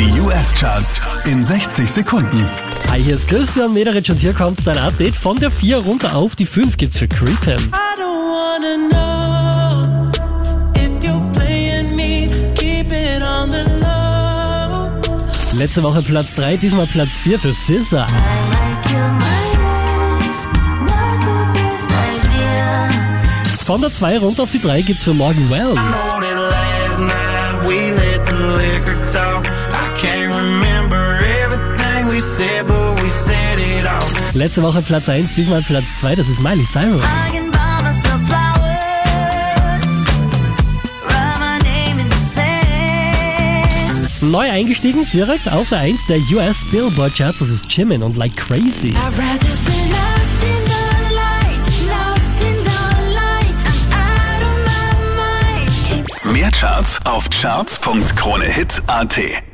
Die US-Charts in 60 Sekunden. Hi, hier ist Christian Mederitsch und hier kommt dein Update von der 4 runter auf die 5 gibt's für Creepin. I don't wanna know if you're playing me. Keep it on the low. Letzte Woche Platz 3, diesmal Platz 4 für SZA. Von der 2 runter auf die 3 gibt's für Morgan Well. Letzte Woche Platz 1, diesmal Platz 2, das ist Miley Cyrus. Neu eingestiegen, direkt auf der 1 der US Billboard Charts, das ist Jimin und Like Crazy. I'd rather be lost in the lights, lost in the lights. I'm out of my mind. Mehr Charts auf charts.kronehit.at.